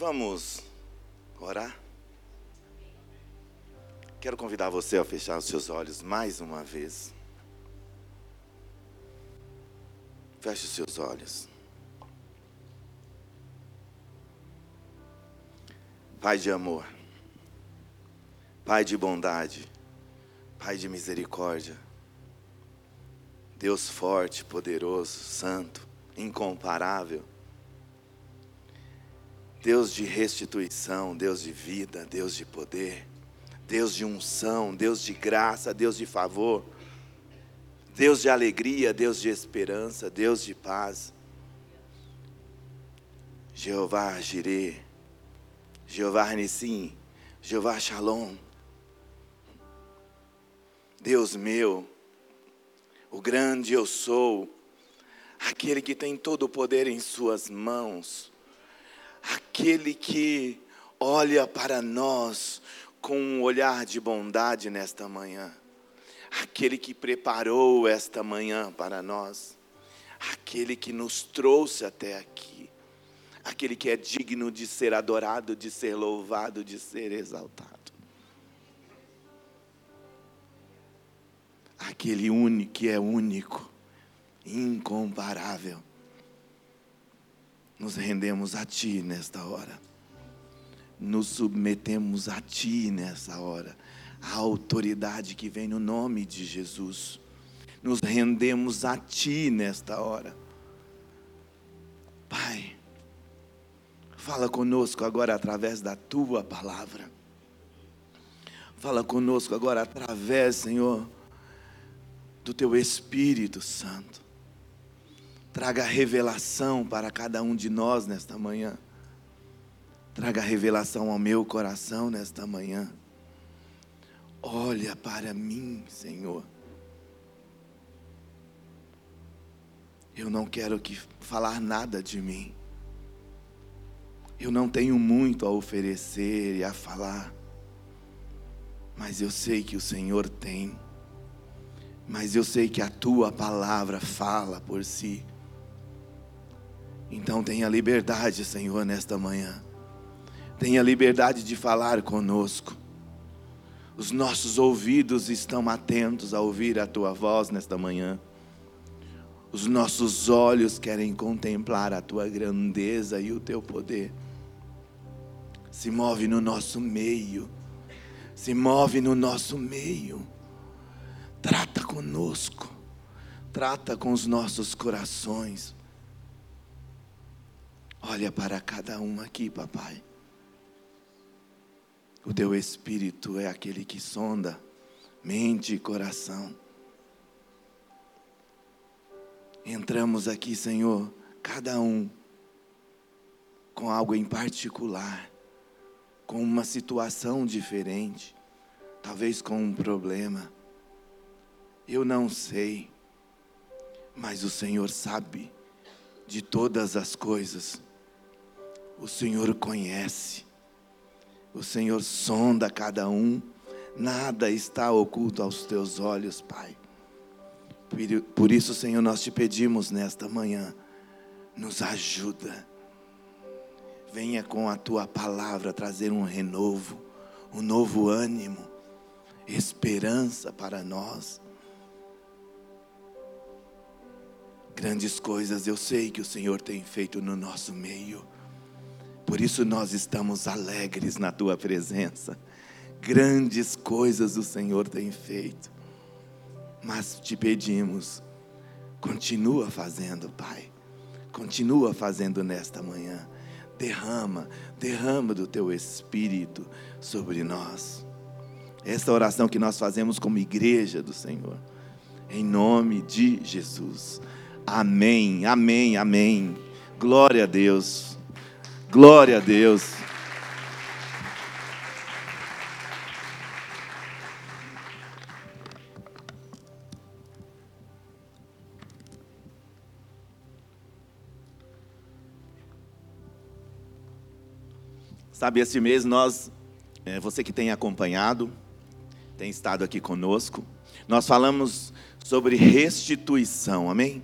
Vamos orar? Quero convidar você a fechar os seus olhos mais uma vez. Feche os seus olhos. Pai de amor, Pai de bondade, Pai de misericórdia, Deus forte, poderoso, santo, incomparável, Deus de restituição, Deus de vida, Deus de poder, Deus de unção, Deus de graça, Deus de favor, Deus de alegria, Deus de esperança, Deus de paz. Jeová Jireh, Jeová Nissim, Jeová Shalom. Deus meu, o grande eu sou, aquele que tem todo o poder em Suas mãos, aquele que olha para nós com um olhar de bondade nesta manhã, aquele que preparou esta manhã para nós, aquele que nos trouxe até aqui aquele que é digno de ser adorado, de ser louvado, de ser exaltado. Aquele único que é único, incomparável. Nos rendemos a Ti nesta hora. Nos submetemos a Ti nessa hora. A autoridade que vem no nome de Jesus. Nos rendemos a Ti nesta hora. Pai, Fala conosco agora através da tua palavra. Fala conosco agora através, Senhor, do teu Espírito Santo. Traga revelação para cada um de nós nesta manhã. Traga revelação ao meu coração nesta manhã. Olha para mim, Senhor. Eu não quero que falar nada de mim. Eu não tenho muito a oferecer e a falar, mas eu sei que o Senhor tem, mas eu sei que a tua palavra fala por si. Então tenha liberdade, Senhor, nesta manhã. Tenha liberdade de falar conosco. Os nossos ouvidos estão atentos a ouvir a tua voz nesta manhã. Os nossos olhos querem contemplar a tua grandeza e o teu poder se move no nosso meio, se move no nosso meio, trata conosco, trata com os nossos corações. Olha para cada um aqui, papai. O teu espírito é aquele que sonda mente e coração. Entramos aqui, Senhor, cada um com algo em particular com uma situação diferente, talvez com um problema. Eu não sei, mas o Senhor sabe de todas as coisas. O Senhor conhece, o Senhor sonda cada um, nada está oculto aos teus olhos, Pai. Por isso, Senhor, nós te pedimos nesta manhã, nos ajuda venha com a tua palavra trazer um renovo, um novo ânimo, esperança para nós. Grandes coisas eu sei que o Senhor tem feito no nosso meio, por isso nós estamos alegres na tua presença. Grandes coisas o Senhor tem feito, mas te pedimos, continua fazendo, Pai, continua fazendo nesta manhã derrama, derrama do teu espírito sobre nós. Essa oração que nós fazemos como igreja do Senhor, em nome de Jesus. Amém, amém, amém. Glória a Deus, glória a Deus. Sabe, esse mês nós, é, você que tem acompanhado, tem estado aqui conosco, nós falamos sobre restituição, amém?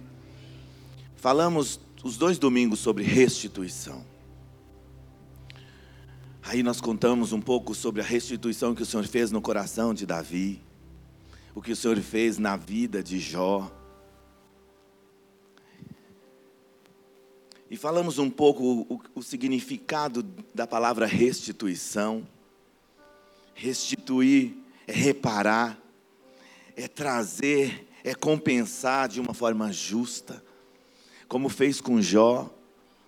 Falamos os dois domingos sobre restituição. Aí nós contamos um pouco sobre a restituição que o Senhor fez no coração de Davi, o que o Senhor fez na vida de Jó. E falamos um pouco o, o, significado da palavra restituição. Restituir é reparar, é trazer, é compensar de uma forma justa. Como fez com Jó,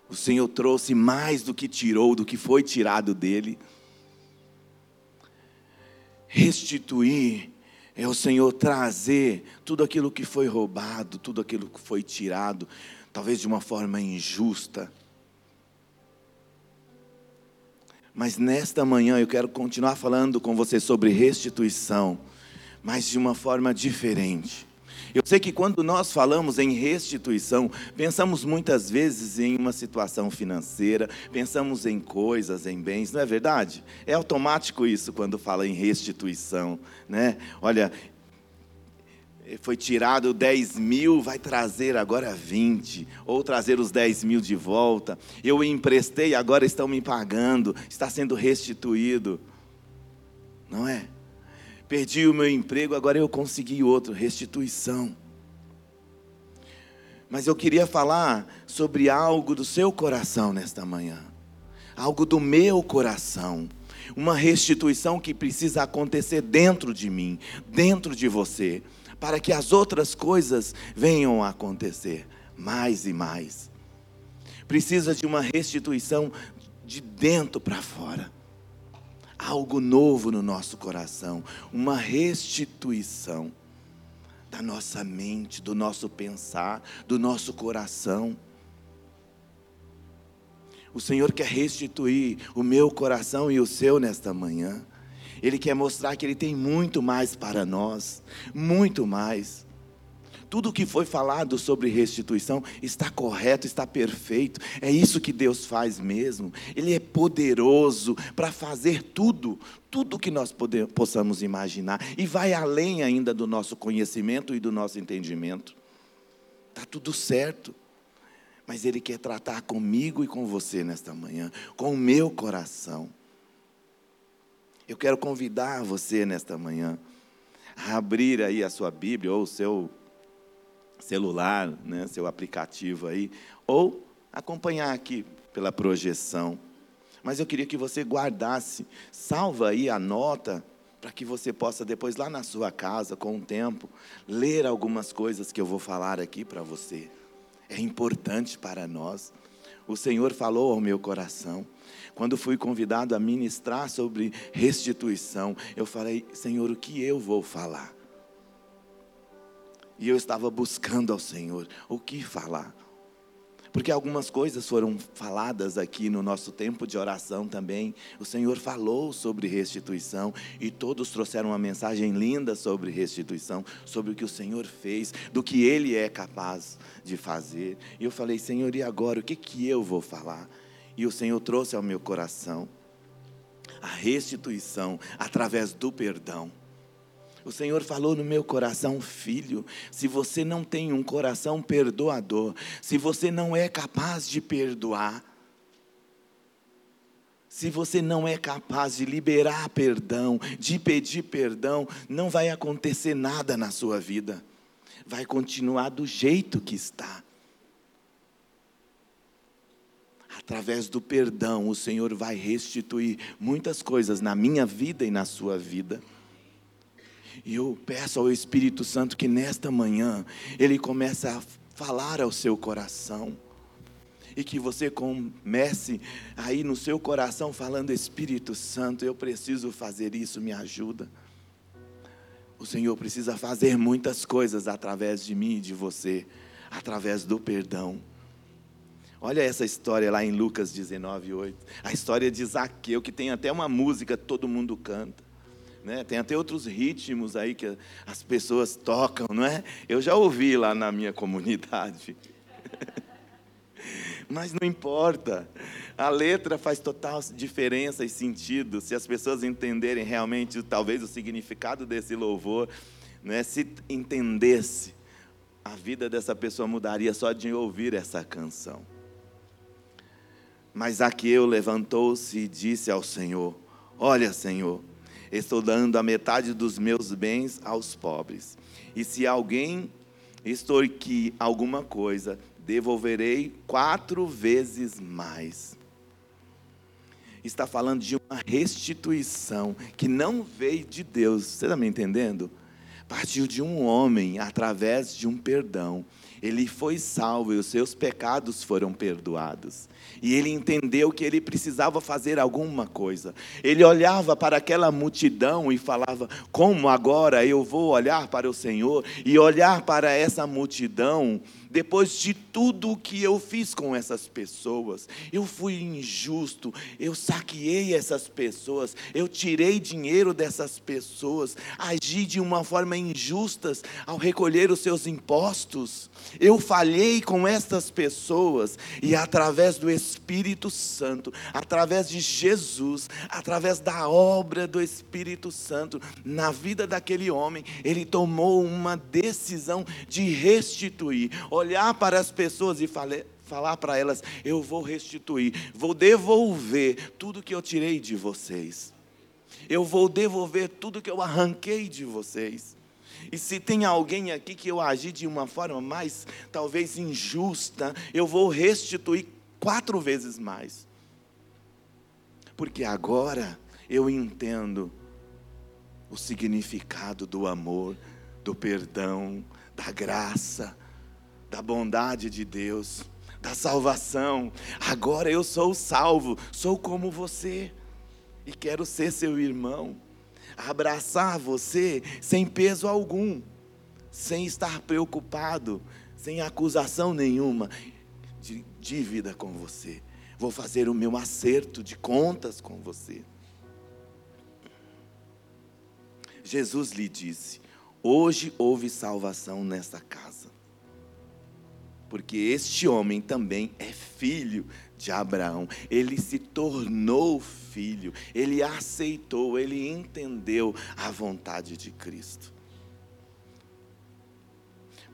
o Senhor trouxe mais do que tirou, do que foi tirado dele. Restituir é o Senhor trazer tudo aquilo que foi roubado, tudo aquilo que foi tirado, talvez de uma forma injusta. Mas nesta manhã eu quero continuar falando com você sobre restituição, mas de uma forma diferente. Eu sei que quando nós falamos em restituição, pensamos muitas vezes em uma situação financeira, pensamos em coisas, em bens, não é verdade? É automático isso quando fala em restituição, né? Olha, foi tirado 10 mil, vai trazer agora 20, ou trazer os 10 mil de volta. Eu emprestei, agora estão me pagando, está sendo restituído. Não é? Perdi o meu emprego, agora eu consegui outro, restituição. Mas eu queria falar sobre algo do seu coração nesta manhã. Algo do meu coração. Uma restituição que precisa acontecer dentro de mim, dentro de você, para que as outras coisas venham a acontecer mais e mais. Precisa de uma restituição de dentro para fora algo novo no nosso coração, uma restituição da nossa mente, do nosso pensar, do nosso coração. O Senhor quer restituir o meu coração e o seu nesta manhã. Ele quer mostrar que Ele tem muito mais para nós, muito mais. Tudo o que foi falado sobre restituição está correto, está perfeito. É isso que Deus faz mesmo. Ele é poderoso para fazer tudo, tudo que nós poder, possamos imaginar. E vai além ainda do nosso conhecimento e do nosso entendimento. Está tudo certo. Mas Ele quer tratar comigo e com você nesta manhã, com o meu coração. Eu quero convidar você nesta manhã a abrir aí a sua Bíblia ou o seu celular, né, seu aplicativo aí, ou acompanhar aqui pela projeção. Mas eu queria que você guardasse, salva aí a nota, para que você possa depois lá na sua casa, com o tempo, ler algumas coisas que eu vou falar aqui para você. É importante para nós. O Senhor falou ao meu coração. Quando fui convidado a ministrar sobre restituição, eu falei: Senhor, o que eu vou falar? E eu estava buscando ao Senhor o que falar. Porque algumas coisas foram faladas aqui no nosso tempo de oração também. O Senhor falou sobre restituição e todos trouxeram uma mensagem linda sobre restituição, sobre o que o Senhor fez, do que Ele é capaz de fazer. E eu falei, Senhor, e agora o que, que eu vou falar? E o Senhor trouxe ao meu coração a restituição através do perdão. O Senhor falou no meu coração, filho, se você não tem um coração perdoador, se você não é capaz de perdoar, se você não é capaz de liberar perdão, de pedir perdão, não vai acontecer nada na sua vida. Vai continuar do jeito que está. Através do perdão, o Senhor vai restituir muitas coisas na minha vida e na sua vida. E eu peço ao Espírito Santo que nesta manhã ele comece a falar ao seu coração. E que você comece aí no seu coração falando: Espírito Santo, eu preciso fazer isso, me ajuda. O Senhor precisa fazer muitas coisas através de mim e de você, através do perdão. Olha essa história lá em Lucas 19, 8. A história de Zaqueu, que tem até uma música todo mundo canta. Né? Tem até outros ritmos aí que as pessoas tocam, não é? Eu já ouvi lá na minha comunidade. Mas não importa. A letra faz total diferença e sentido. Se as pessoas entenderem realmente, talvez, o significado desse louvor, né? se entendesse, a vida dessa pessoa mudaria só de ouvir essa canção. Mas Zaqueu levantou-se e disse ao Senhor: Olha, Senhor, estou dando a metade dos meus bens aos pobres. E se alguém extorquir alguma coisa, devolverei quatro vezes mais. Está falando de uma restituição que não veio de Deus. Você está me entendendo? Partiu de um homem através de um perdão. Ele foi salvo e os seus pecados foram perdoados. E ele entendeu que ele precisava fazer alguma coisa. Ele olhava para aquela multidão e falava: Como agora eu vou olhar para o Senhor e olhar para essa multidão depois de tudo o que eu fiz com essas pessoas, eu fui injusto, eu saqueei essas pessoas, eu tirei dinheiro dessas pessoas, agi de uma forma injusta ao recolher os seus impostos, eu falhei com essas pessoas e através do Espírito Santo, através de Jesus, através da obra do Espírito Santo na vida daquele homem, ele tomou uma decisão de restituir olhar para as pessoas e falar, falar para elas: eu vou restituir, vou devolver tudo que eu tirei de vocês. Eu vou devolver tudo que eu arranquei de vocês. E se tem alguém aqui que eu agi de uma forma mais, talvez injusta, eu vou restituir quatro vezes mais. Porque agora eu entendo o significado do amor, do perdão, da graça, da bondade de Deus, da salvação. Agora eu sou salvo, sou como você e quero ser seu irmão, abraçar você sem peso algum, sem estar preocupado, sem acusação nenhuma de dívida com você. Vou fazer o meu acerto de contas com você. Jesus lhe disse: Hoje houve salvação nesta casa porque este homem também é filho de Abraão. Ele se tornou filho, ele aceitou, ele entendeu a vontade de Cristo.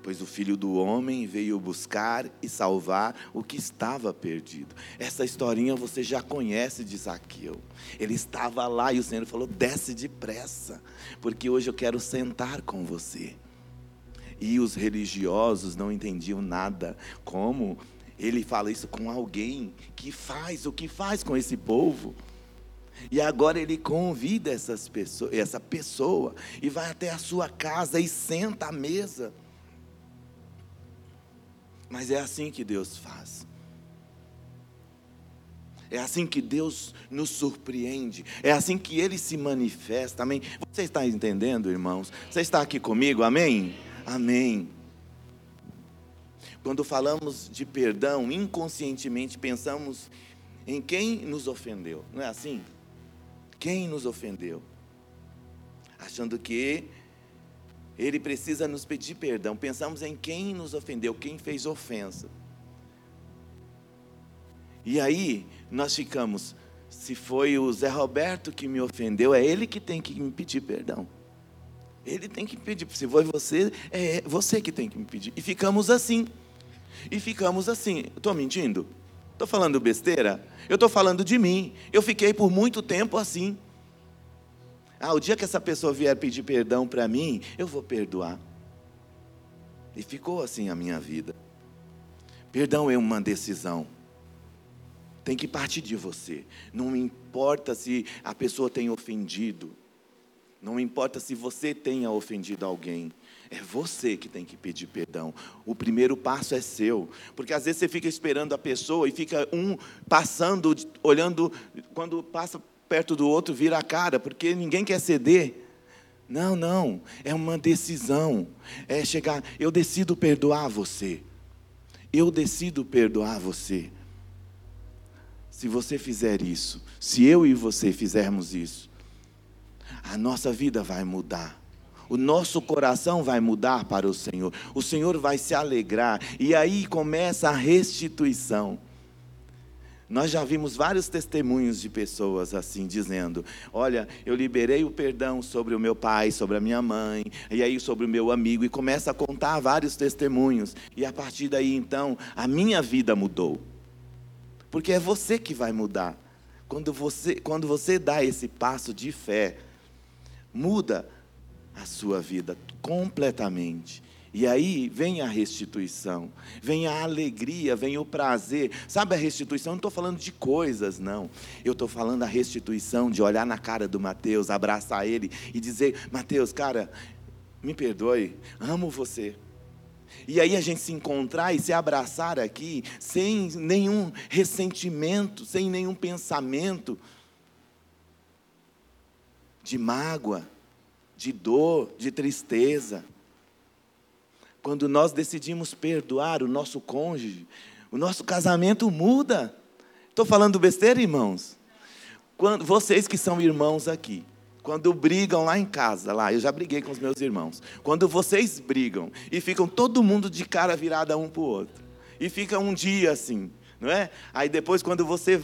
Pois o filho do homem veio buscar e salvar o que estava perdido. Essa historinha você já conhece de Zaqueu. Ele estava lá e o Senhor falou: desce depressa, porque hoje eu quero sentar com você. E os religiosos não entendiam nada. Como ele fala isso com alguém que faz o que faz com esse povo? E agora ele convida essas pessoas, essa pessoa e vai até a sua casa e senta à mesa. Mas é assim que Deus faz. É assim que Deus nos surpreende. É assim que Ele se manifesta. Amém? Você está entendendo, irmãos? Você está aqui comigo? Amém? Amém. Quando falamos de perdão, inconscientemente pensamos em quem nos ofendeu, não é assim? Quem nos ofendeu? Achando que ele precisa nos pedir perdão. Pensamos em quem nos ofendeu, quem fez ofensa. E aí nós ficamos, se foi o Zé Roberto que me ofendeu, é ele que tem que me pedir perdão. Ele tem que pedir. Se foi você, é você que tem que me pedir. E ficamos assim. E ficamos assim. Estou mentindo? Estou falando besteira? Eu estou falando de mim. Eu fiquei por muito tempo assim. Ah, o dia que essa pessoa vier pedir perdão para mim, eu vou perdoar. E ficou assim a minha vida. Perdão é uma decisão. Tem que partir de você. Não importa se a pessoa tem ofendido. Não importa se você tenha ofendido alguém, é você que tem que pedir perdão. O primeiro passo é seu, porque às vezes você fica esperando a pessoa e fica um passando, olhando, quando passa perto do outro, vira a cara, porque ninguém quer ceder. Não, não, é uma decisão. É chegar, eu decido perdoar você. Eu decido perdoar você. Se você fizer isso, se eu e você fizermos isso, a nossa vida vai mudar. O nosso coração vai mudar para o Senhor. O Senhor vai se alegrar. E aí começa a restituição. Nós já vimos vários testemunhos de pessoas assim, dizendo: Olha, eu liberei o perdão sobre o meu pai, sobre a minha mãe, e aí sobre o meu amigo, e começa a contar vários testemunhos. E a partir daí, então, a minha vida mudou. porque é você que vai mudar. Quando você, quando você dá esse passo de fé, muda a sua vida completamente. E aí vem a restituição, vem a alegria, vem o prazer. Sabe a restituição? Eu não estou falando de coisas, não. Eu estou falando da restituição de olhar na cara do Mateus, abraçar ele e dizer: Mateus, cara, me perdoe, amo você. E aí a gente se encontrar e se abraçar aqui sem nenhum ressentimento, sem nenhum pensamento de mágoa, de dor, de tristeza. Quando nós decidimos perdoar o nosso cônjuge, o nosso casamento muda. Estou falando besteira, irmãos? Quando, vocês que são irmãos aqui, quando brigam lá em casa, lá, eu já briguei com os meus irmãos. Quando vocês brigam e ficam todo mundo de cara virada um para o outro, e fica um dia assim, não é? Aí depois, quando você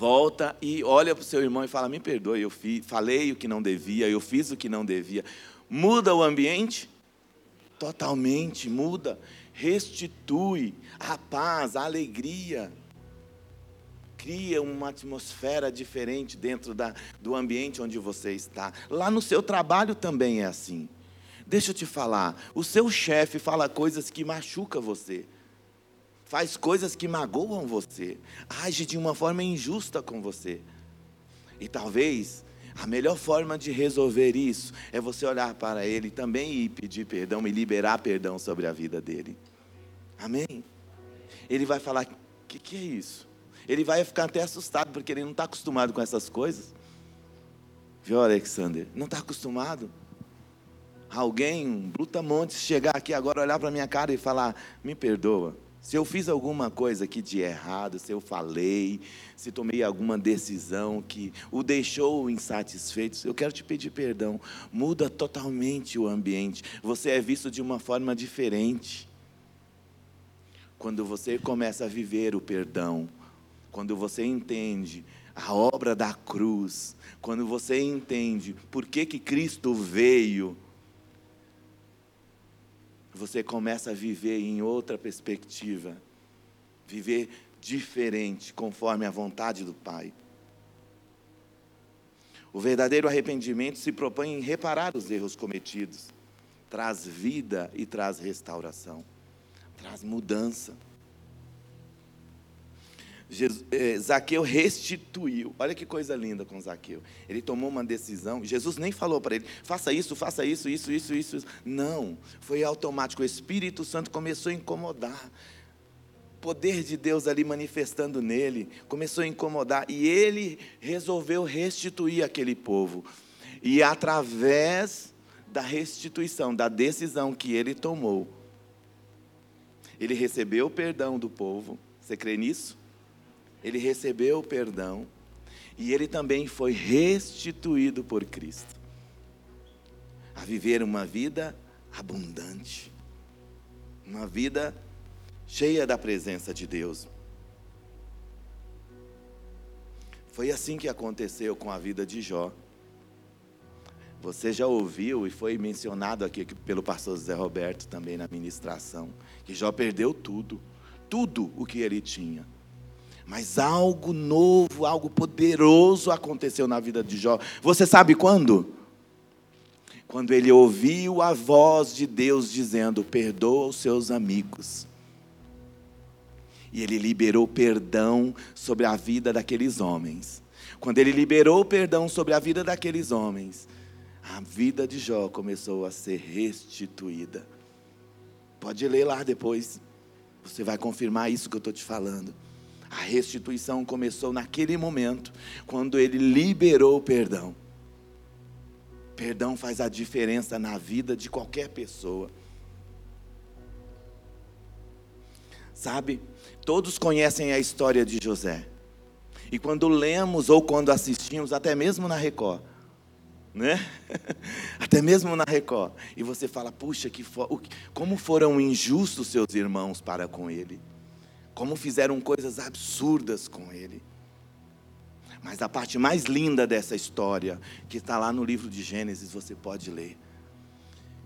volta e olha para o seu irmão e fala: Me perdoe, eu falei o que não devia, eu fiz o que não devia. Muda o ambiente? Totalmente muda. Restitui a paz, a alegria. Cria uma atmosfera diferente dentro da, do ambiente onde você está. Lá no seu trabalho também é assim. Deixa eu te falar, o seu chefe fala coisas que machucam você faz coisas que magoam você, age de uma forma injusta com você. E talvez a melhor forma de resolver isso é você olhar para ele também e pedir perdão e liberar perdão sobre a vida dele. Amém? Ele vai falar: o que, que é isso? Ele vai ficar até assustado, porque ele não está acostumado com essas coisas. Viu, Alexander? Não está acostumado. Alguém, um brutamonte, chegar aqui agora, olhar para minha cara e falar: me perdoa. Se eu fiz alguma coisa aqui de errado, se eu falei, se tomei alguma decisão que o deixou insatisfeito, eu quero te pedir perdão. Muda totalmente o ambiente. Você é visto de uma forma diferente. Quando você começa a viver o perdão, quando você entende a obra da cruz, quando você entende por que, que Cristo veio você começa a viver em outra perspectiva, viver diferente, conforme a vontade do Pai. O verdadeiro arrependimento se propõe em reparar os erros cometidos, traz vida e traz restauração, traz mudança. Eh, Zaqueu restituiu. Olha que coisa linda com Zaqueu. Ele tomou uma decisão. Jesus nem falou para ele: faça isso, faça isso, isso, isso, isso, isso. Não. Foi automático. O Espírito Santo começou a incomodar. O poder de Deus ali manifestando nele começou a incomodar. E ele resolveu restituir aquele povo. E através da restituição, da decisão que ele tomou, ele recebeu o perdão do povo. Você crê nisso? Ele recebeu o perdão e ele também foi restituído por Cristo a viver uma vida abundante, uma vida cheia da presença de Deus. Foi assim que aconteceu com a vida de Jó. Você já ouviu e foi mencionado aqui pelo pastor José Roberto também na ministração, que Jó perdeu tudo, tudo o que ele tinha. Mas algo novo, algo poderoso aconteceu na vida de Jó. Você sabe quando? Quando ele ouviu a voz de Deus dizendo: Perdoa os seus amigos. E ele liberou perdão sobre a vida daqueles homens. Quando ele liberou perdão sobre a vida daqueles homens, a vida de Jó começou a ser restituída. Pode ler lá depois. Você vai confirmar isso que eu estou te falando. A restituição começou naquele momento, quando ele liberou o perdão. Perdão faz a diferença na vida de qualquer pessoa. Sabe, todos conhecem a história de José. E quando lemos ou quando assistimos, até mesmo na Record, né? Até mesmo na Record. E você fala, puxa, que como foram injustos seus irmãos para com ele como fizeram coisas absurdas com ele. Mas a parte mais linda dessa história, que está lá no livro de Gênesis, você pode ler.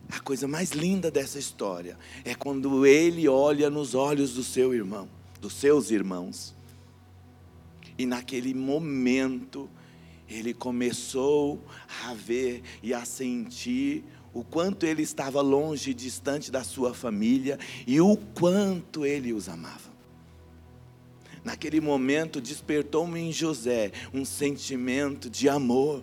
A coisa mais linda dessa história é quando ele olha nos olhos do seu irmão, dos seus irmãos. E naquele momento, ele começou a ver e a sentir o quanto ele estava longe e distante da sua família e o quanto ele os amava. Naquele momento despertou-me em José um sentimento de amor.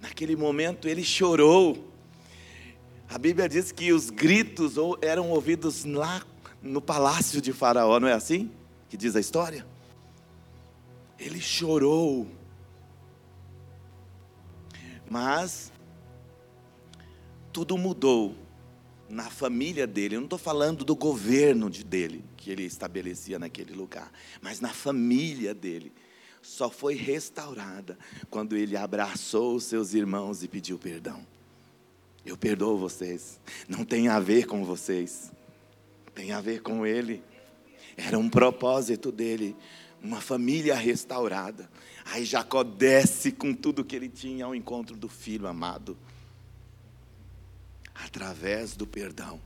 Naquele momento ele chorou. A Bíblia diz que os gritos eram ouvidos lá no palácio de Faraó, não é assim? Que diz a história? Ele chorou. Mas tudo mudou na família dele. Eu não estou falando do governo de dele, que ele estabelecia naquele lugar, mas na família dele. Só foi restaurada quando ele abraçou os seus irmãos e pediu perdão. Eu perdoo vocês. Não tem a ver com vocês. Tem a ver com ele. Era um propósito dele, uma família restaurada. Aí Jacó desce com tudo que ele tinha ao encontro do filho amado. Através do perdão.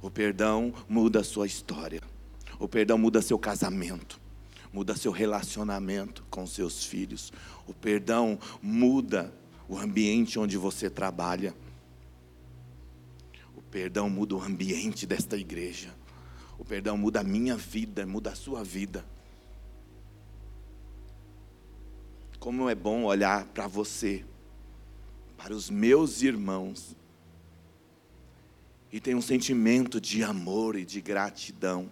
O perdão muda a sua história. O perdão muda seu casamento. Muda seu relacionamento com seus filhos. O perdão muda o ambiente onde você trabalha. O perdão muda o ambiente desta igreja. O perdão muda a minha vida, muda a sua vida. Como é bom olhar para você, para os meus irmãos, e ter um sentimento de amor e de gratidão.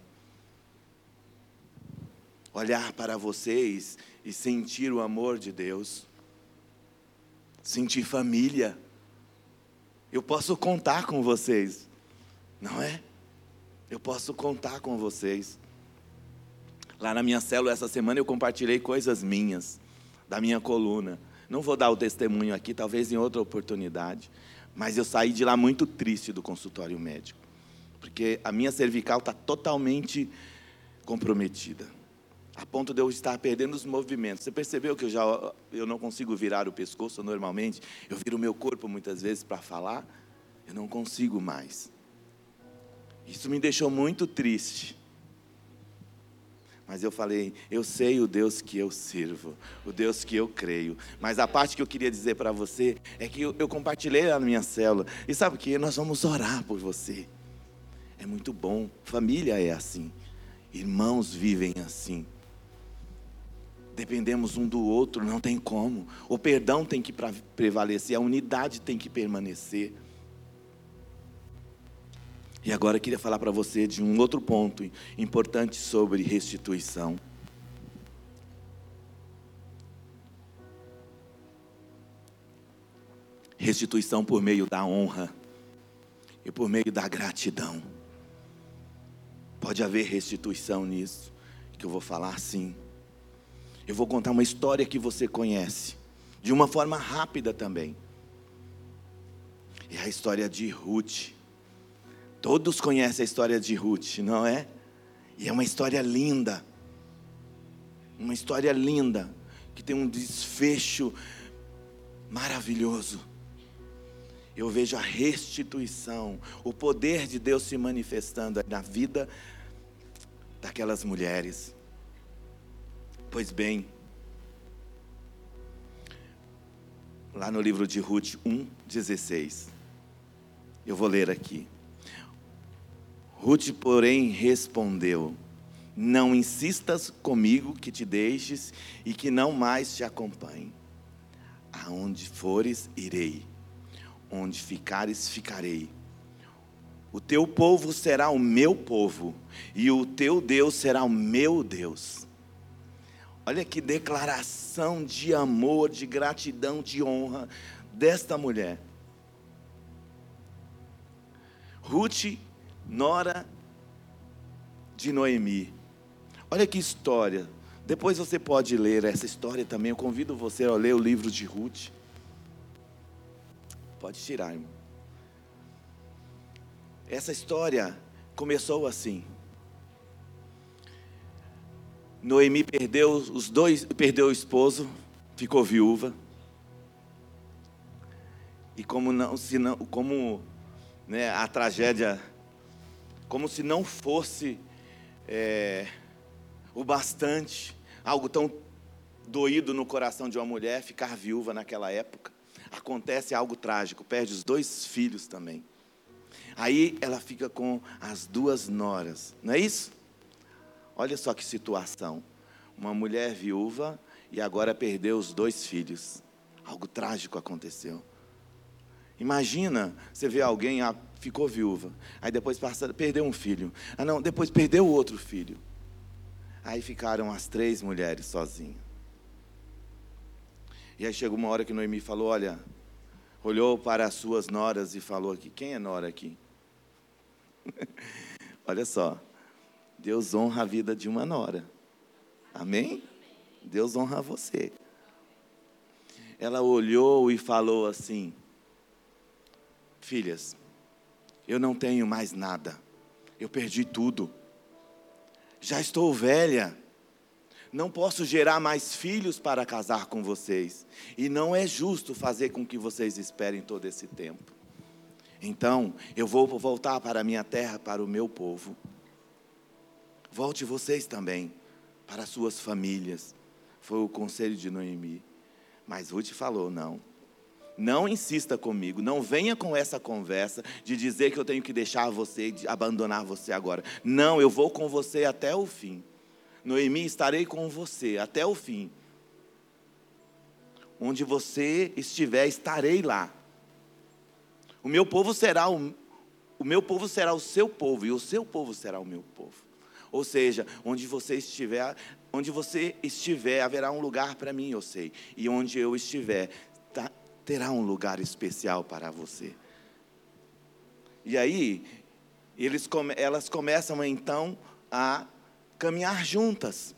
Olhar para vocês e sentir o amor de Deus sentir família. Eu posso contar com vocês, não é? Eu posso contar com vocês. Lá na minha célula essa semana eu compartilhei coisas minhas, da minha coluna. Não vou dar o testemunho aqui, talvez em outra oportunidade. Mas eu saí de lá muito triste do consultório médico. Porque a minha cervical está totalmente comprometida a ponto de eu estar perdendo os movimentos. Você percebeu que eu já eu não consigo virar o pescoço normalmente? Eu viro o meu corpo muitas vezes para falar, eu não consigo mais. Isso me deixou muito triste. Mas eu falei, eu sei o Deus que eu sirvo, o Deus que eu creio. Mas a parte que eu queria dizer para você é que eu, eu compartilhei na minha célula. E sabe o que? Nós vamos orar por você. É muito bom. Família é assim. Irmãos vivem assim dependemos um do outro, não tem como. O perdão tem que prevalecer, a unidade tem que permanecer. E agora eu queria falar para você de um outro ponto importante sobre restituição. Restituição por meio da honra e por meio da gratidão. Pode haver restituição nisso, que eu vou falar sim. Eu vou contar uma história que você conhece, de uma forma rápida também. É a história de Ruth. Todos conhecem a história de Ruth, não é? E é uma história linda. Uma história linda, que tem um desfecho maravilhoso. Eu vejo a restituição, o poder de Deus se manifestando na vida daquelas mulheres. Pois bem, lá no livro de Ruth 1,16, eu vou ler aqui. Ruth, porém, respondeu: Não insistas comigo que te deixes e que não mais te acompanhe. Aonde fores, irei. Onde ficares, ficarei. O teu povo será o meu povo, e o teu Deus será o meu Deus. Olha que declaração de amor, de gratidão, de honra desta mulher. Ruth, nora de Noemi. Olha que história. Depois você pode ler essa história também. Eu convido você a ler o livro de Ruth. Pode tirar, irmão. Essa história começou assim. Noemi perdeu os dois, perdeu o esposo, ficou viúva. E como não, se não, como né, a tragédia como se não fosse é, o bastante, algo tão doído no coração de uma mulher ficar viúva naquela época. Acontece algo trágico, perde os dois filhos também. Aí ela fica com as duas noras, não é isso? Olha só que situação. Uma mulher viúva e agora perdeu os dois filhos. Algo trágico aconteceu. Imagina, você vê alguém, ficou viúva, aí depois perdeu um filho. Ah não, depois perdeu outro filho. Aí ficaram as três mulheres sozinhas. E aí chegou uma hora que Noemi falou: Olha, olhou para as suas noras e falou aqui: Quem é nora aqui? Olha só, Deus honra a vida de uma nora. Amém? Deus honra você. Ela olhou e falou assim: Filhas, eu não tenho mais nada, eu perdi tudo, já estou velha, não posso gerar mais filhos para casar com vocês, e não é justo fazer com que vocês esperem todo esse tempo. Então, eu vou voltar para a minha terra, para o meu povo. Volte vocês também para suas famílias. Foi o conselho de Noemi. Mas Ruth falou: não. Não insista comigo, não venha com essa conversa de dizer que eu tenho que deixar você, de abandonar você agora. Não, eu vou com você até o fim. Noemi, estarei com você até o fim. Onde você estiver, estarei lá. O meu povo será o, o meu povo será o seu povo e o seu povo será o meu povo. Ou seja, onde você estiver, onde você estiver, haverá um lugar para mim, eu sei. E onde eu estiver, terá um lugar especial para você. E aí, eles, elas começam então a caminhar juntas.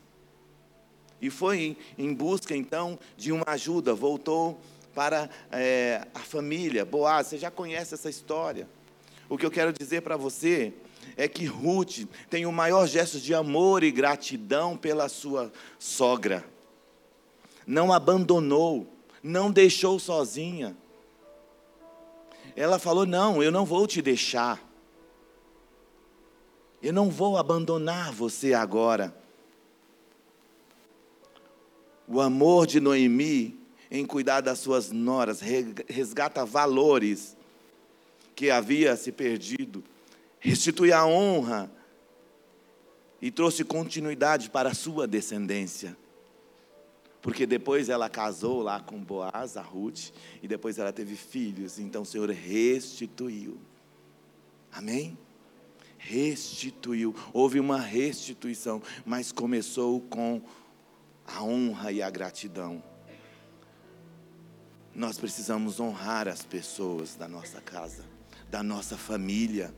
E foi em busca então de uma ajuda, voltou para é, a família. Boaz, você já conhece essa história. O que eu quero dizer para você é que Ruth tem o maior gesto de amor e gratidão pela sua sogra. Não abandonou, não deixou sozinha. Ela falou: Não, eu não vou te deixar. Eu não vou abandonar você agora. O amor de Noemi em cuidar das suas noras resgata valores que havia se perdido restitui a honra e trouxe continuidade para a sua descendência. Porque depois ela casou lá com Boaz, a Ruth, e depois ela teve filhos, então o Senhor restituiu. Amém? Restituiu, houve uma restituição, mas começou com a honra e a gratidão. Nós precisamos honrar as pessoas da nossa casa, da nossa família.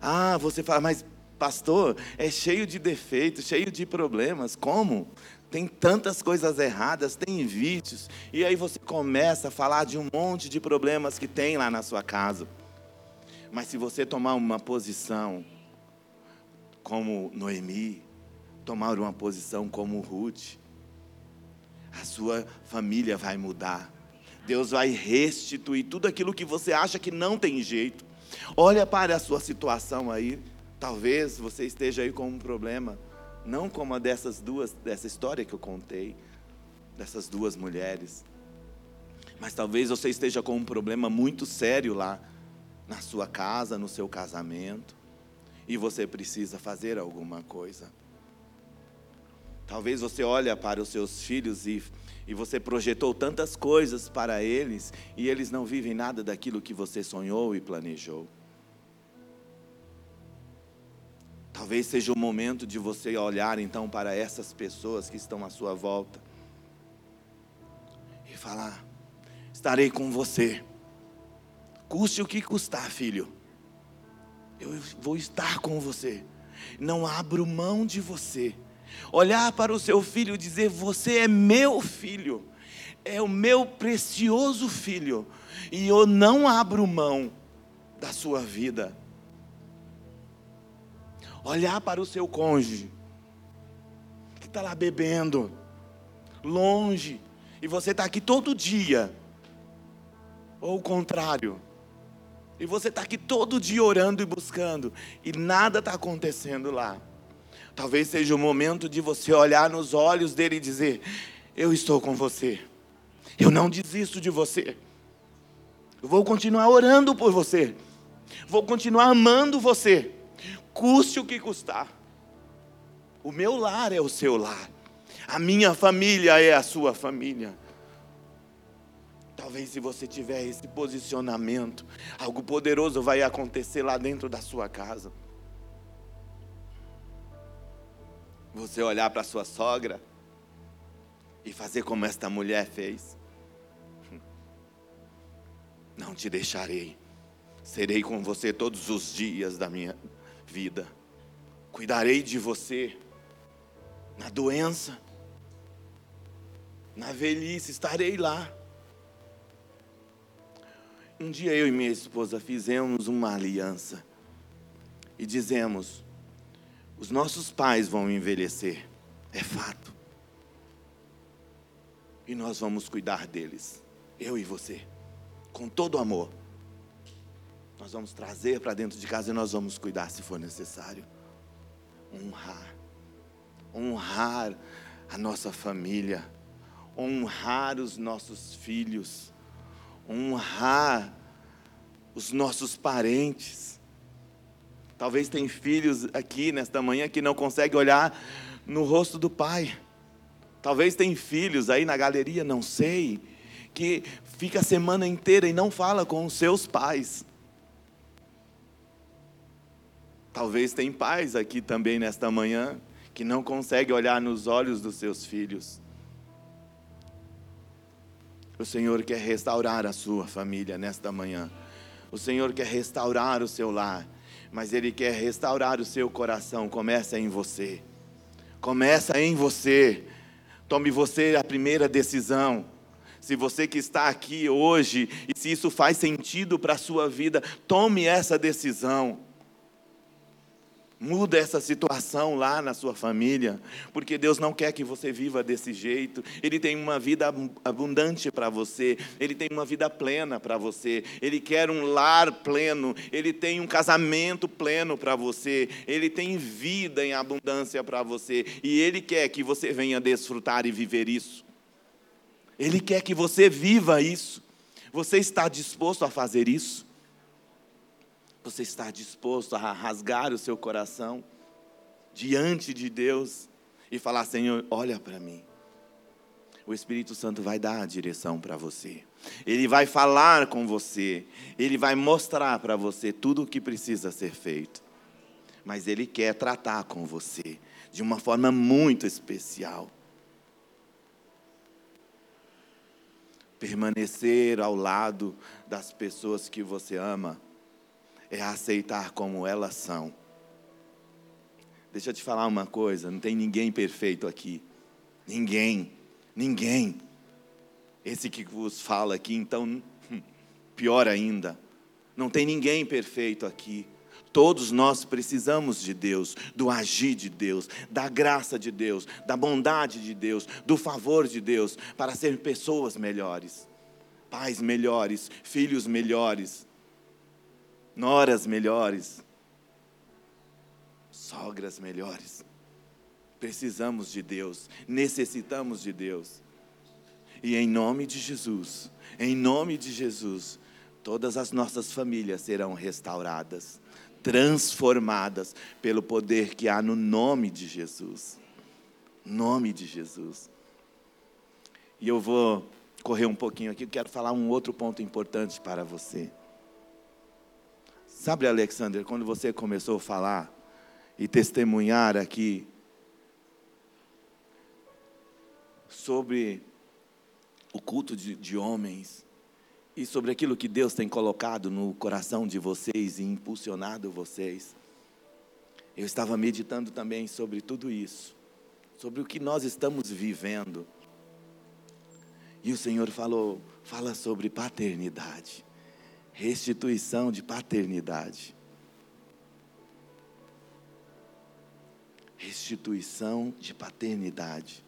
Ah, você fala, mas pastor, é cheio de defeitos, cheio de problemas. Como? Tem tantas coisas erradas, tem vícios. E aí você começa a falar de um monte de problemas que tem lá na sua casa. Mas se você tomar uma posição como Noemi, tomar uma posição como Ruth, a sua família vai mudar. Deus vai restituir tudo aquilo que você acha que não tem jeito. Olha para a sua situação aí. Talvez você esteja aí com um problema, não como a dessas duas, dessa história que eu contei, dessas duas mulheres. Mas talvez você esteja com um problema muito sério lá na sua casa, no seu casamento, e você precisa fazer alguma coisa. Talvez você olhe para os seus filhos e, e você projetou tantas coisas para eles e eles não vivem nada daquilo que você sonhou e planejou. Talvez seja o momento de você olhar então para essas pessoas que estão à sua volta e falar: estarei com você, custe o que custar, filho, eu vou estar com você, não abro mão de você. Olhar para o seu filho e dizer: Você é meu filho, é o meu precioso filho, e eu não abro mão da sua vida. Olhar para o seu cônjuge, que está lá bebendo, longe, e você está aqui todo dia, ou o contrário, E você está aqui todo dia orando e buscando, e nada está acontecendo lá. Talvez seja o momento de você olhar nos olhos dele e dizer: Eu estou com você, eu não desisto de você, eu vou continuar orando por você, vou continuar amando você, custe o que custar. O meu lar é o seu lar, a minha família é a sua família. Talvez se você tiver esse posicionamento, algo poderoso vai acontecer lá dentro da sua casa. Você olhar para sua sogra e fazer como esta mulher fez. Não te deixarei. Serei com você todos os dias da minha vida. Cuidarei de você na doença, na velhice, estarei lá. Um dia eu e minha esposa fizemos uma aliança e dizemos: os nossos pais vão envelhecer, é fato. E nós vamos cuidar deles, eu e você, com todo amor. Nós vamos trazer para dentro de casa e nós vamos cuidar se for necessário. Honrar, honrar a nossa família, honrar os nossos filhos honrar os nossos parentes. Talvez tem filhos aqui nesta manhã que não conseguem olhar no rosto do pai. Talvez tem filhos aí na galeria, não sei, que fica a semana inteira e não fala com os seus pais. Talvez tem pais aqui também nesta manhã que não conseguem olhar nos olhos dos seus filhos. O Senhor quer restaurar a sua família nesta manhã. O Senhor quer restaurar o seu lar, mas Ele quer restaurar o seu coração. Começa em você. Começa em você. Tome você a primeira decisão. Se você que está aqui hoje e se isso faz sentido para a sua vida, tome essa decisão. Muda essa situação lá na sua família, porque Deus não quer que você viva desse jeito. Ele tem uma vida abundante para você, ele tem uma vida plena para você, ele quer um lar pleno, ele tem um casamento pleno para você, ele tem vida em abundância para você, e ele quer que você venha desfrutar e viver isso. Ele quer que você viva isso. Você está disposto a fazer isso? Você está disposto a rasgar o seu coração diante de Deus e falar: Senhor, olha para mim. O Espírito Santo vai dar a direção para você. Ele vai falar com você. Ele vai mostrar para você tudo o que precisa ser feito. Mas Ele quer tratar com você de uma forma muito especial. Permanecer ao lado das pessoas que você ama é aceitar como elas são. Deixa eu te falar uma coisa: não tem ninguém perfeito aqui. Ninguém, ninguém. Esse que vos fala aqui, então, hum, pior ainda. Não tem ninguém perfeito aqui. Todos nós precisamos de Deus, do agir de Deus, da graça de Deus, da bondade de Deus, do favor de Deus, para ser pessoas melhores, pais melhores, filhos melhores, noras melhores, sogras melhores. Precisamos de Deus, necessitamos de Deus. E em nome de Jesus, em nome de Jesus, todas as nossas famílias serão restauradas, transformadas pelo poder que há no nome de Jesus. Nome de Jesus. E eu vou correr um pouquinho aqui, quero falar um outro ponto importante para você. Sabe, Alexander, quando você começou a falar e testemunhar aqui sobre o culto de, de, homens e sobre aquilo que Deus tem colocado no coração de vocês e impulsionado vocês, eu estava meditando também sobre tudo isso, sobre o que nós estamos vivendo. E o Senhor falou, fala sobre paternidade restituição de paternidade. Restituição de paternidade.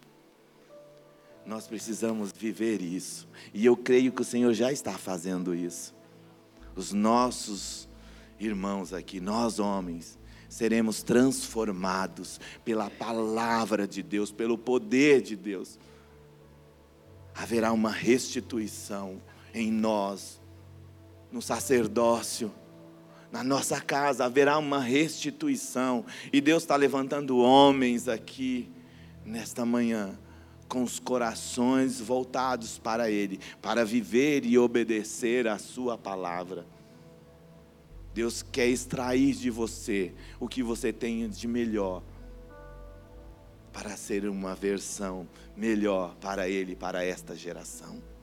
Nós precisamos viver isso. E eu creio que o Senhor já está fazendo isso. os nossos irmãos aqui, nós homens, seremos transformados pela palavra de Deus, pelo poder de Deus. Haverá uma restituição em nós, no sacerdócio, na nossa casa, haverá uma restituição. E Deus está levantando homens aqui, nesta manhã, com os corações voltados para Ele, para viver e obedecer a Sua palavra. Deus quer extrair de você o que você tem de melhor, para ser uma versão melhor para Ele, para esta geração.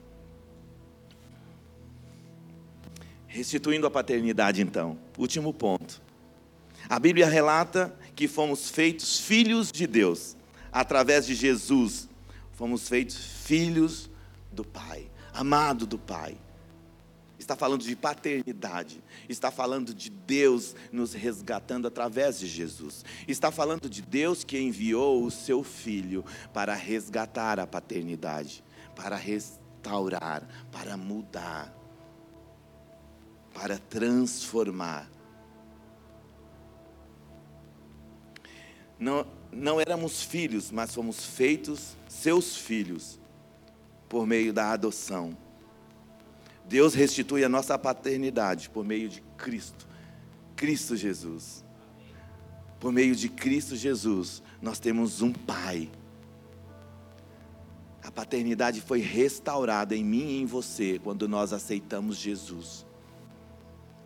Restituindo a paternidade, então, último ponto. A Bíblia relata que fomos feitos filhos de Deus, através de Jesus, fomos feitos filhos do Pai, amado do Pai. Está falando de paternidade, está falando de Deus nos resgatando através de Jesus, está falando de Deus que enviou o seu filho para resgatar a paternidade, para restaurar, para mudar, para transformar. Não, não éramos filhos, mas fomos feitos seus filhos por meio da adoção. Deus restitui a nossa paternidade por meio de Cristo, Cristo Jesus. Por meio de Cristo Jesus, nós temos um Pai. A paternidade foi restaurada em mim e em você quando nós aceitamos Jesus.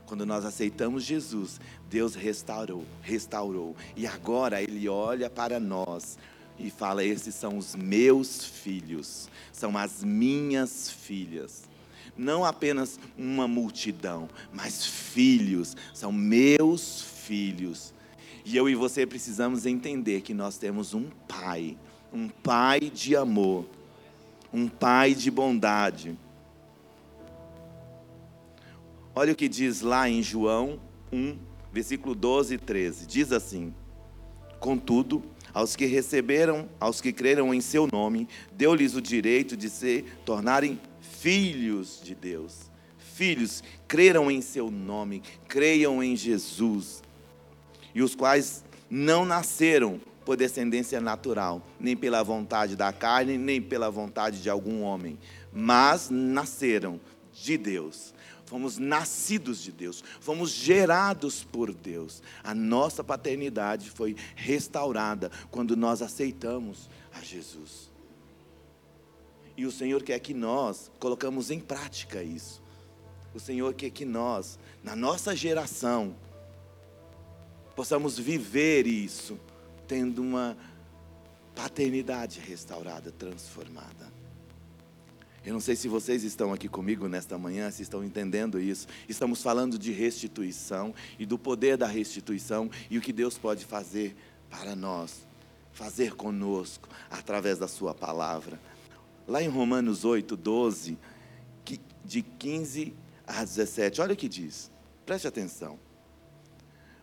Quando nós aceitamos Jesus, Deus restaurou, restaurou. E agora Ele olha para nós e fala: Esses são os meus filhos, são as minhas filhas não apenas uma multidão, mas filhos, são meus filhos. E eu e você precisamos entender que nós temos um pai, um pai de amor, um pai de bondade. Olha o que diz lá em João 1, versículo 12 e 13. Diz assim: Contudo, aos que receberam, aos que creram em seu nome, deu-lhes o direito de se tornarem filhos de Deus. Filhos, creram em seu nome, creiam em Jesus. E os quais não nasceram por descendência natural, nem pela vontade da carne, nem pela vontade de algum homem, mas nasceram de Deus. Fomos nascidos de Deus, fomos gerados por Deus. A nossa paternidade foi restaurada quando nós aceitamos a Jesus. E o Senhor quer que nós colocamos em prática isso. O Senhor quer que nós, na nossa geração, possamos viver isso, tendo uma paternidade restaurada, transformada. Eu não sei se vocês estão aqui comigo nesta manhã, se estão entendendo isso. Estamos falando de restituição e do poder da restituição e o que Deus pode fazer para nós, fazer conosco através da Sua palavra. Lá em Romanos 8, 12, de 15 a 17, olha o que diz, preste atenção.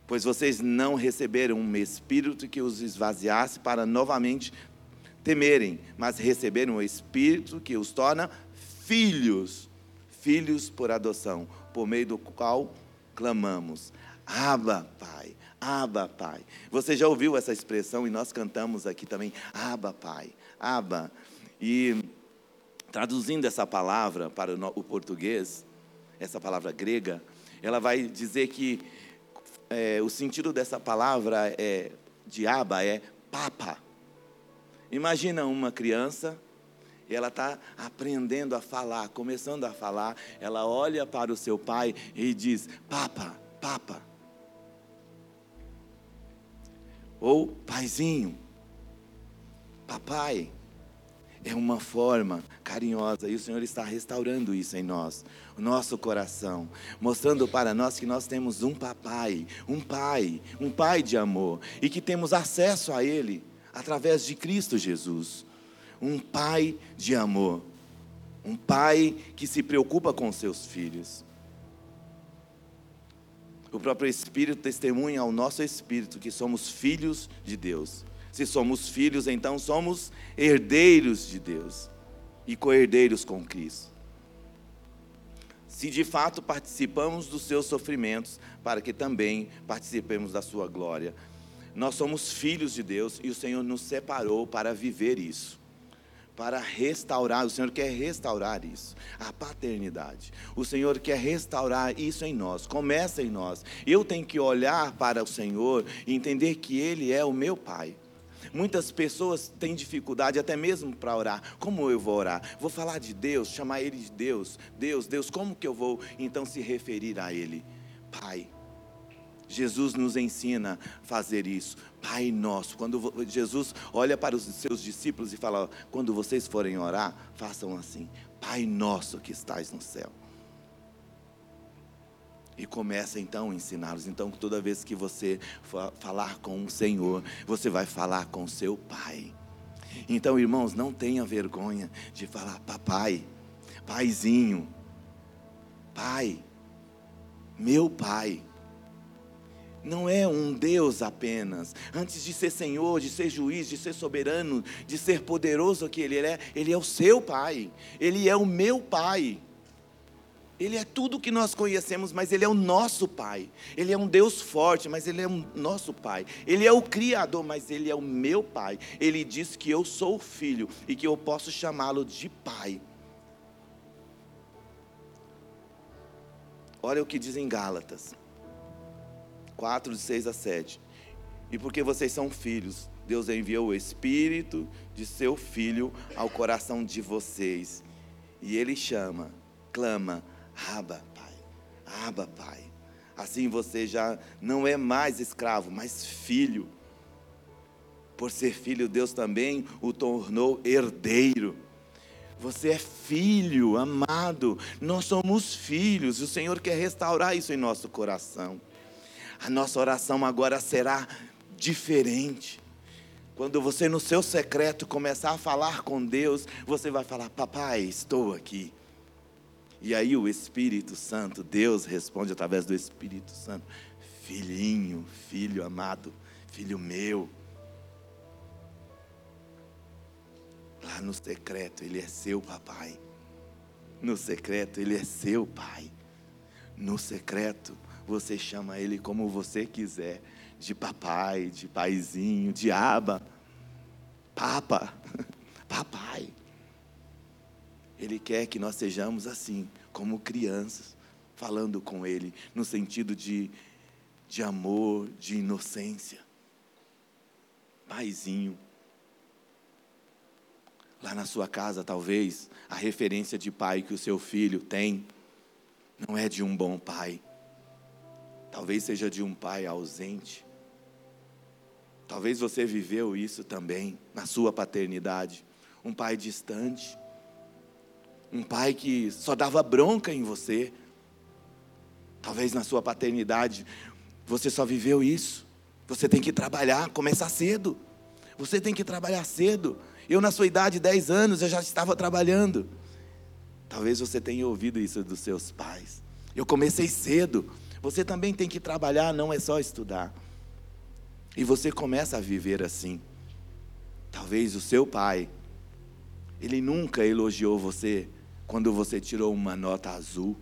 Pois vocês não receberam um espírito que os esvaziasse para novamente temerem, mas receberam um espírito que os torna filhos, filhos por adoção, por meio do qual clamamos: Abba, Pai. Abba, Pai. Você já ouviu essa expressão e nós cantamos aqui também: Abba, Pai. Abba. E traduzindo essa palavra para o português, essa palavra grega, ela vai dizer que é, o sentido dessa palavra é de aba é papa. Imagina uma criança, ela está aprendendo a falar, começando a falar, ela olha para o seu pai e diz: Papa, papa. Ou paizinho, papai é uma forma carinhosa e o Senhor está restaurando isso em nós, o nosso coração, mostrando para nós que nós temos um papai, um pai, um pai de amor e que temos acesso a Ele através de Cristo Jesus. Um pai de amor, um pai que se preocupa com seus filhos. O próprio Espírito testemunha ao nosso espírito que somos filhos de Deus. Se somos filhos, então somos herdeiros de Deus e co-herdeiros com Cristo. se de fato participamos dos seus sofrimentos, para que também participemos da sua glória. Nós somos filhos de Deus e o Senhor nos separou para viver isso para restaurar. O Senhor quer restaurar isso, a paternidade. O Senhor quer restaurar isso em nós. Começa em nós. Eu tenho que olhar para o Senhor e entender que Ele é o meu Pai. Muitas pessoas têm dificuldade até mesmo para orar. Como eu vou orar? Vou falar de Deus, chamar Ele de Deus. Deus, Deus, como que eu vou então se referir a Ele? Pai. Jesus nos ensina a fazer isso. Pai nosso. Quando Jesus olha para os seus discípulos e fala: quando vocês forem orar, façam assim: Pai nosso que estás no céu. E começa então a ensiná-los. Então, toda vez que você falar com o Senhor, você vai falar com seu Pai. Então, irmãos, não tenha vergonha de falar papai, paizinho, pai, meu pai não é um Deus apenas. Antes de ser Senhor, de ser juiz, de ser soberano, de ser poderoso que Ele é, Ele é o seu Pai. Ele é o meu Pai. Ele é tudo que nós conhecemos, mas Ele é o nosso Pai. Ele é um Deus forte, mas Ele é o nosso Pai. Ele é o Criador, mas Ele é o meu Pai. Ele diz que eu sou filho e que eu posso chamá-lo de Pai. Olha o que diz em Gálatas. 4, de 6 a 7. E porque vocês são filhos, Deus enviou o Espírito de seu Filho ao coração de vocês. E ele chama, clama, Aba, Pai, Aba, Pai. Assim você já não é mais escravo, mas filho. Por ser filho, Deus também o tornou herdeiro. Você é filho amado, nós somos filhos, o Senhor quer restaurar isso em nosso coração a nossa oração agora será diferente. Quando você no seu secreto começar a falar com Deus, você vai falar: Papai, estou aqui. E aí o Espírito Santo, Deus responde através do Espírito Santo: Filhinho, filho amado, filho meu. Lá no secreto, Ele é seu papai. No secreto, Ele é seu pai. No secreto, você chama ele como você quiser, de papai, de paizinho, de aba, papa, papai. Ele quer que nós sejamos assim, como crianças, falando com ele, no sentido de, de amor, de inocência. Paizinho. Lá na sua casa, talvez, a referência de pai que o seu filho tem não é de um bom pai Talvez seja de um pai ausente. Talvez você viveu isso também na sua paternidade. Um pai distante. Um pai que só dava bronca em você. Talvez na sua paternidade você só viveu isso. Você tem que trabalhar, começar cedo. Você tem que trabalhar cedo. Eu, na sua idade, 10 anos, eu já estava trabalhando. Talvez você tenha ouvido isso dos seus pais. Eu comecei cedo. Você também tem que trabalhar, não é só estudar. E você começa a viver assim. Talvez o seu pai, ele nunca elogiou você quando você tirou uma nota azul,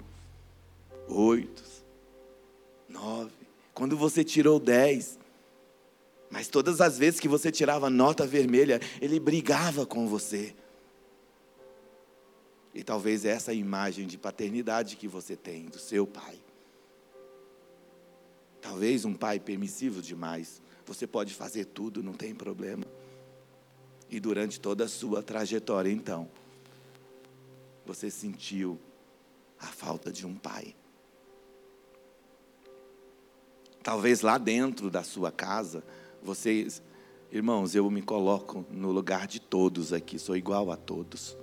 oito, nove, quando você tirou dez. Mas todas as vezes que você tirava nota vermelha, ele brigava com você. E talvez essa imagem de paternidade que você tem do seu pai. Talvez um pai permissivo demais. Você pode fazer tudo, não tem problema. E durante toda a sua trajetória, então, você sentiu a falta de um pai. Talvez lá dentro da sua casa, vocês, irmãos, eu me coloco no lugar de todos aqui, sou igual a todos.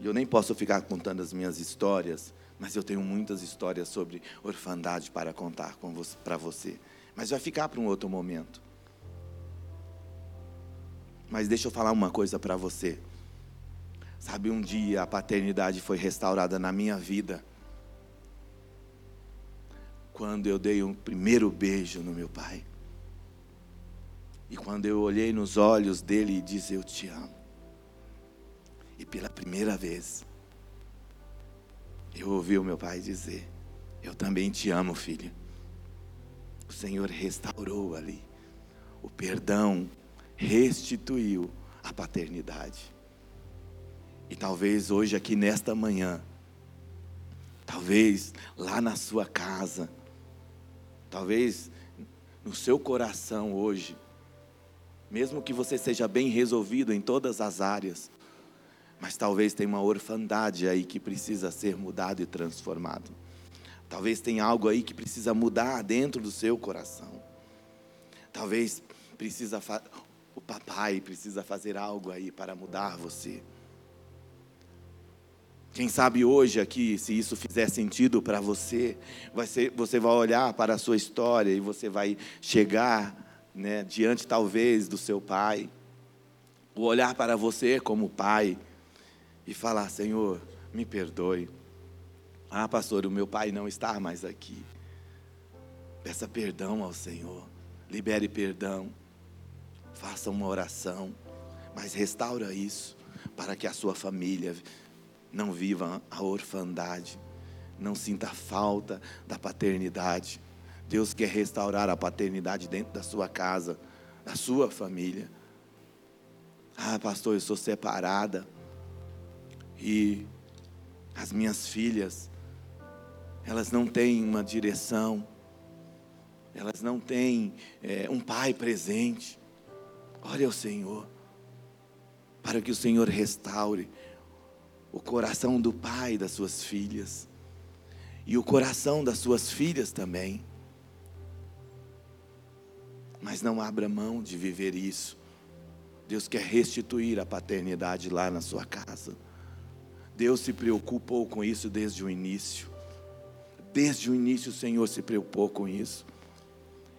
E eu nem posso ficar contando as minhas histórias, mas eu tenho muitas histórias sobre orfandade para contar para você. Mas vai ficar para um outro momento. Mas deixa eu falar uma coisa para você. Sabe, um dia a paternidade foi restaurada na minha vida. Quando eu dei um primeiro beijo no meu pai. E quando eu olhei nos olhos dele e disse: Eu te amo. E pela primeira vez, Eu ouvi o meu pai dizer: Eu também te amo, filho. O Senhor restaurou ali. O perdão restituiu a paternidade. E talvez hoje, aqui nesta manhã, talvez lá na sua casa, talvez no seu coração hoje, mesmo que você seja bem resolvido em todas as áreas, mas talvez tenha uma orfandade aí que precisa ser mudado e transformado. Talvez tenha algo aí que precisa mudar dentro do seu coração. Talvez precisa o papai precisa fazer algo aí para mudar você. Quem sabe hoje aqui, se isso fizer sentido para você, vai ser, você vai olhar para a sua história e você vai chegar né, diante talvez do seu pai, ou olhar para você como pai e falar: Senhor, me perdoe. Ah, pastor, o meu pai não está mais aqui. Peça perdão ao Senhor, libere perdão, faça uma oração, mas restaura isso para que a sua família não viva a orfandade, não sinta falta da paternidade. Deus quer restaurar a paternidade dentro da sua casa, da sua família. Ah, pastor, eu sou separada. E as minhas filhas, elas não têm uma direção, elas não têm é, um pai presente. Olha o Senhor, para que o Senhor restaure o coração do pai das suas filhas e o coração das suas filhas também. Mas não abra mão de viver isso. Deus quer restituir a paternidade lá na sua casa. Deus se preocupou com isso desde o início. Desde o início o Senhor se preocupou com isso.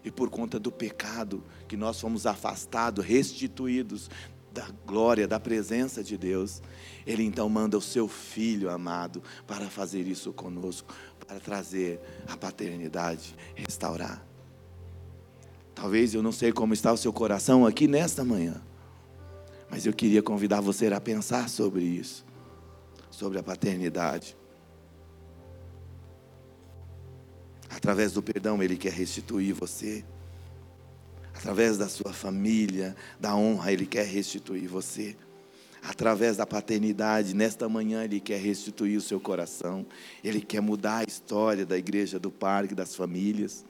E por conta do pecado que nós fomos afastados, restituídos da glória, da presença de Deus, Ele então manda o seu Filho amado para fazer isso conosco, para trazer a paternidade, restaurar. Talvez eu não sei como está o seu coração aqui nesta manhã, mas eu queria convidar você a pensar sobre isso sobre a paternidade. Através do perdão, Ele quer restituir você. Através da sua família, da honra, Ele quer restituir você. Através da paternidade, nesta manhã, Ele quer restituir o seu coração. Ele quer mudar a história da igreja, do parque, das famílias.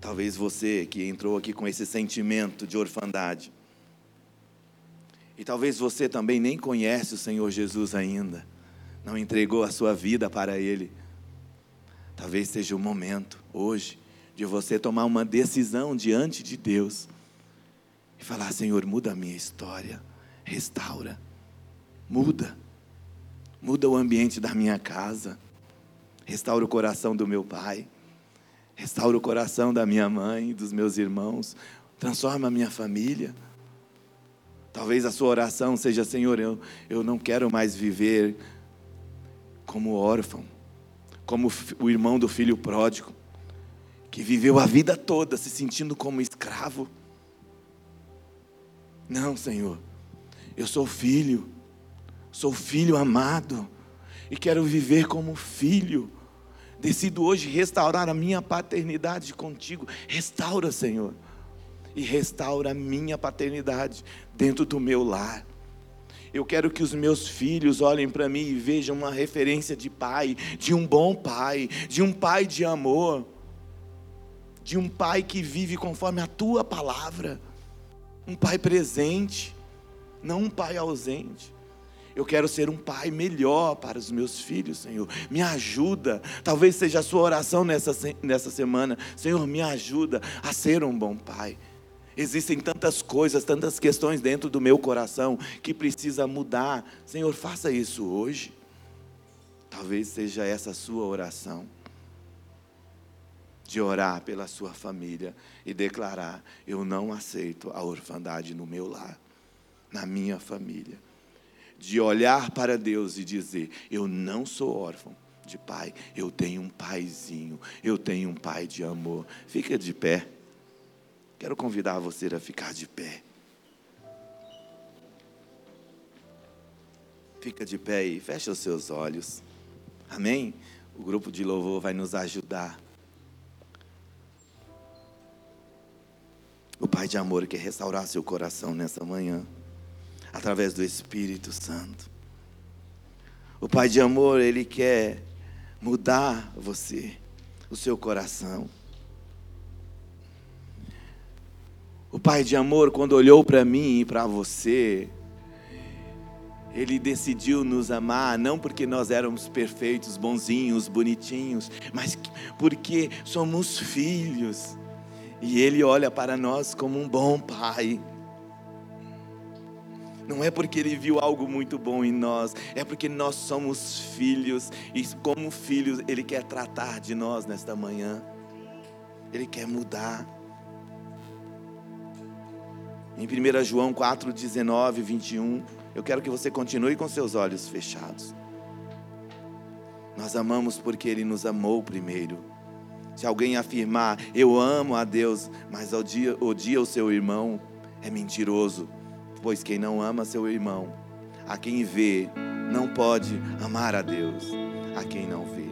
Talvez você que entrou aqui com esse sentimento de orfandade, e talvez você também nem conhece o Senhor Jesus ainda, não entregou a sua vida para Ele. Talvez seja o momento, hoje, de você tomar uma decisão diante de Deus e falar: Senhor, muda a minha história, restaura, muda, muda o ambiente da minha casa, restaura o coração do meu pai, restaura o coração da minha mãe, dos meus irmãos, transforma a minha família. Talvez a sua oração seja: Senhor, eu, eu não quero mais viver como órfão, como o irmão do filho pródigo, que viveu a vida toda se sentindo como escravo. Não, Senhor, eu sou filho, sou filho amado, e quero viver como filho. Decido hoje restaurar a minha paternidade contigo. Restaura, Senhor e restaura a minha paternidade dentro do meu lar. Eu quero que os meus filhos olhem para mim e vejam uma referência de pai, de um bom pai, de um pai de amor, de um pai que vive conforme a tua palavra, um pai presente, não um pai ausente. Eu quero ser um pai melhor para os meus filhos, Senhor. Me ajuda. Talvez seja a sua oração nessa, nessa semana. Senhor, me ajuda a ser um bom pai. Existem tantas coisas, tantas questões dentro do meu coração que precisa mudar. Senhor, faça isso hoje. Talvez seja essa a sua oração. De orar pela sua família e declarar: Eu não aceito a orfandade no meu lar, na minha família. De olhar para Deus e dizer: Eu não sou órfão de pai, eu tenho um paizinho, eu tenho um pai de amor. Fica de pé. Quero convidar você a ficar de pé. Fica de pé e fecha os seus olhos. Amém? O grupo de louvor vai nos ajudar. O Pai de amor quer restaurar seu coração nessa manhã, através do Espírito Santo. O Pai de amor, Ele quer mudar você, o seu coração. O Pai de amor, quando olhou para mim e para você, ele decidiu nos amar não porque nós éramos perfeitos, bonzinhos, bonitinhos, mas porque somos filhos. E Ele olha para nós como um bom Pai. Não é porque Ele viu algo muito bom em nós, é porque nós somos filhos, e como filhos, Ele quer tratar de nós nesta manhã, Ele quer mudar. Em 1 João 4, 19, 21. Eu quero que você continue com seus olhos fechados. Nós amamos porque Ele nos amou primeiro. Se alguém afirmar, eu amo a Deus, mas odia, odia o seu irmão, é mentiroso. Pois quem não ama seu irmão, a quem vê, não pode amar a Deus, a quem não vê.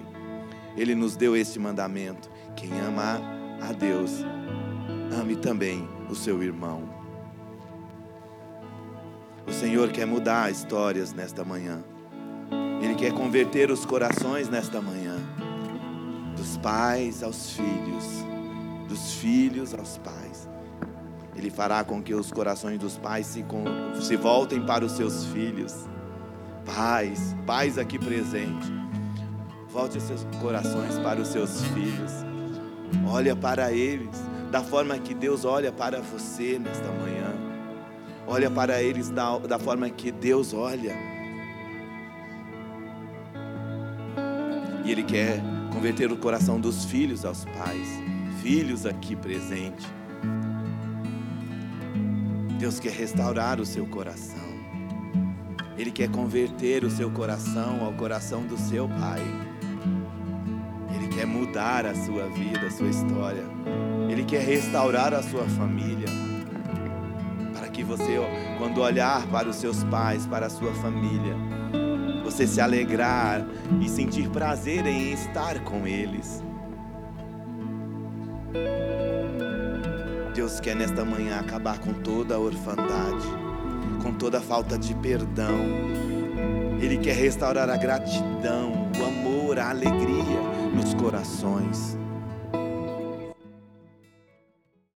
Ele nos deu este mandamento: quem ama a Deus, ame também o seu irmão. O Senhor quer mudar histórias nesta manhã. Ele quer converter os corações nesta manhã. Dos pais aos filhos, dos filhos aos pais. Ele fará com que os corações dos pais se, se voltem para os seus filhos. Pais, pais aqui presentes, volte os seus corações para os seus filhos. Olha para eles da forma que Deus olha para você nesta manhã. Olha para eles da, da forma que Deus olha. E Ele quer converter o coração dos filhos aos pais, filhos aqui presentes. Deus quer restaurar o seu coração. Ele quer converter o seu coração ao coração do seu pai. Ele quer mudar a sua vida, a sua história. Ele quer restaurar a sua família você, quando olhar para os seus pais, para a sua família, você se alegrar e sentir prazer em estar com eles. Deus quer nesta manhã acabar com toda a orfandade, com toda a falta de perdão. Ele quer restaurar a gratidão, o amor, a alegria nos corações.